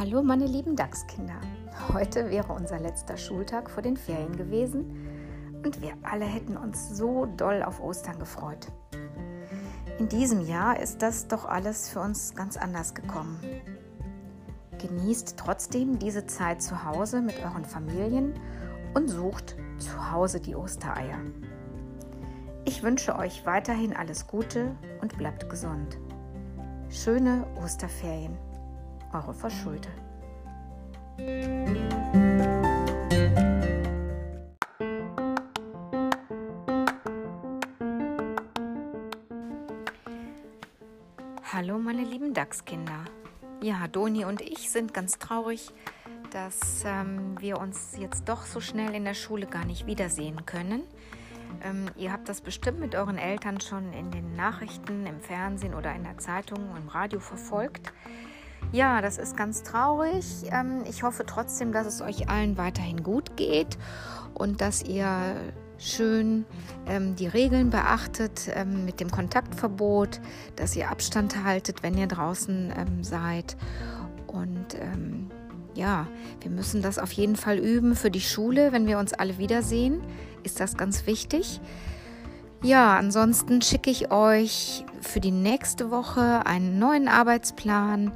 Hallo meine lieben Dachskinder. Heute wäre unser letzter Schultag vor den Ferien gewesen und wir alle hätten uns so doll auf Ostern gefreut. In diesem Jahr ist das doch alles für uns ganz anders gekommen. Genießt trotzdem diese Zeit zu Hause mit euren Familien und sucht zu Hause die Ostereier. Ich wünsche euch weiterhin alles Gute und bleibt gesund. Schöne Osterferien. Eure Verschulte. Hallo meine lieben Dachskinder. Ja, Doni und ich sind ganz traurig, dass ähm, wir uns jetzt doch so schnell in der Schule gar nicht wiedersehen können. Ähm, ihr habt das bestimmt mit euren Eltern schon in den Nachrichten, im Fernsehen oder in der Zeitung, im Radio verfolgt. Ja, das ist ganz traurig. Ähm, ich hoffe trotzdem, dass es euch allen weiterhin gut geht und dass ihr schön ähm, die Regeln beachtet ähm, mit dem Kontaktverbot, dass ihr Abstand haltet, wenn ihr draußen ähm, seid. Und ähm, ja, wir müssen das auf jeden Fall üben für die Schule. Wenn wir uns alle wiedersehen, ist das ganz wichtig. Ja, ansonsten schicke ich euch für die nächste Woche einen neuen Arbeitsplan.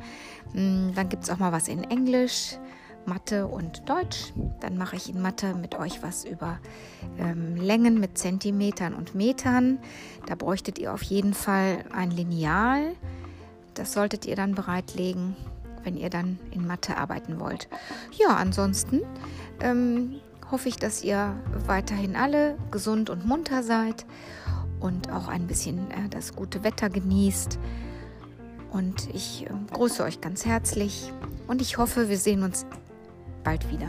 Hm, dann gibt es auch mal was in Englisch. Mathe und Deutsch. Dann mache ich in Mathe mit euch was über ähm, Längen mit Zentimetern und Metern. Da bräuchtet ihr auf jeden Fall ein Lineal. Das solltet ihr dann bereitlegen, wenn ihr dann in Mathe arbeiten wollt. Ja, ansonsten ähm, hoffe ich, dass ihr weiterhin alle gesund und munter seid und auch ein bisschen äh, das gute Wetter genießt. Und ich äh, grüße euch ganz herzlich und ich hoffe, wir sehen uns bald wieder.